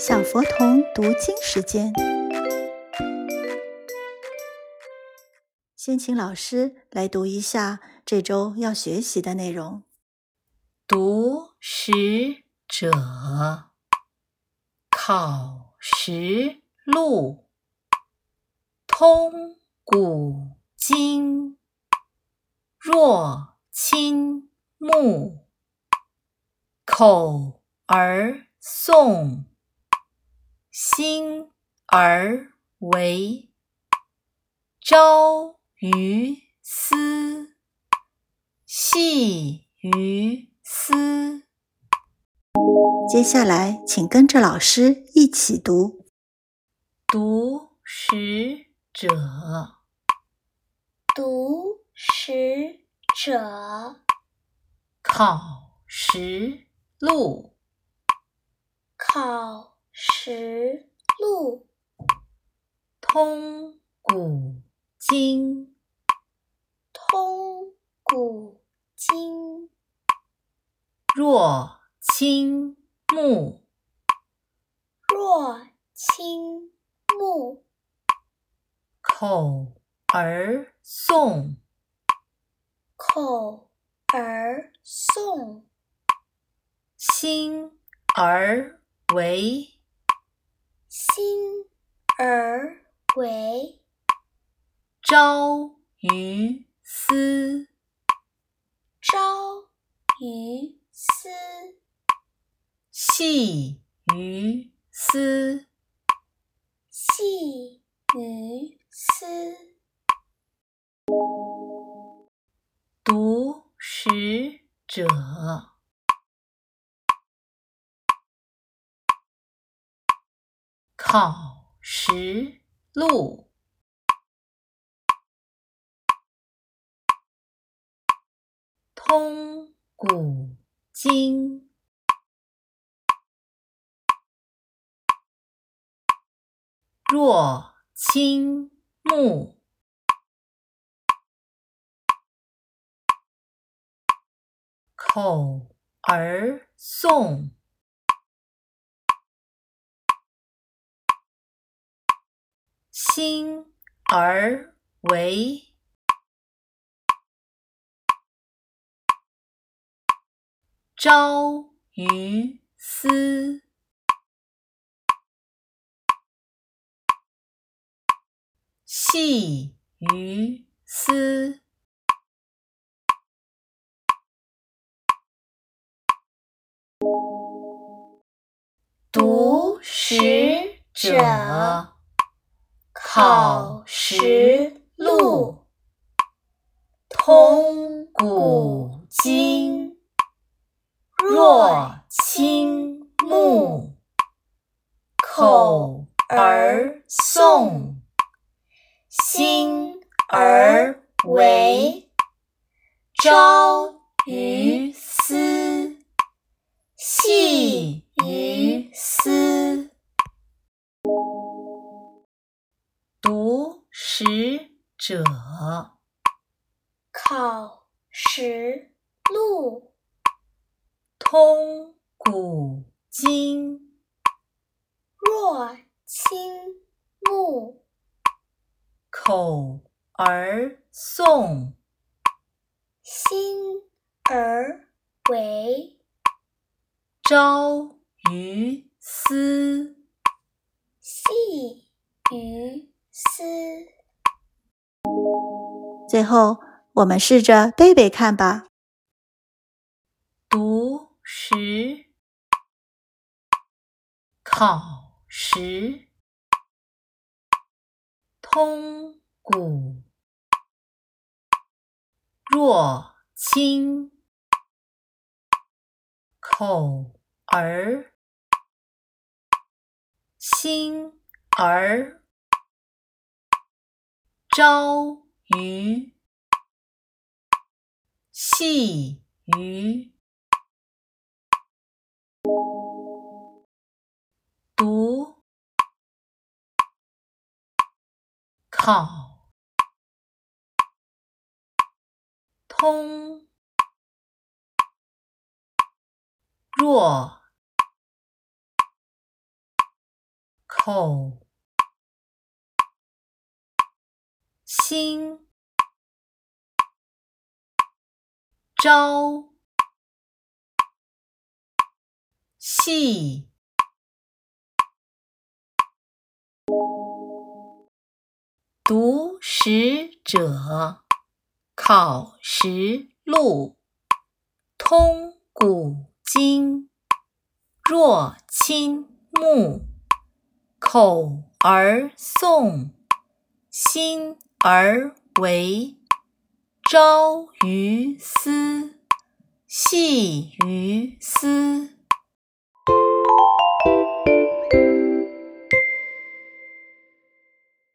小佛童读经时间，先请老师来读一下这周要学习的内容。读史者考实录，通古今，若亲目，口而诵。心而为，朝于斯，夕于斯。接下来，请跟着老师一起读：读史者，读史者，考实录，考。实录，通古今，通古今。若亲目，若亲目。口而诵，口而诵。心而为。心而为，朝于斯，朝于斯，夕于斯，夕于斯。考实录，通古今，若亲目，口而诵。心而为，朝于斯，夕于斯。读史者。考实录，通古今。若亲目，口而诵，心而为，朝于者，考实录，通古今。若亲目，口而诵，心而为，朝于斯，夕于。思。最后，我们试着背背看吧。读史，考实，通古。若亲，口儿，心儿。朝鱼，细鱼，读，考，通，若。口，心，朝，夕，读史者，考实录，通古今，若亲目，口而诵，心而为，朝于斯，夕于斯。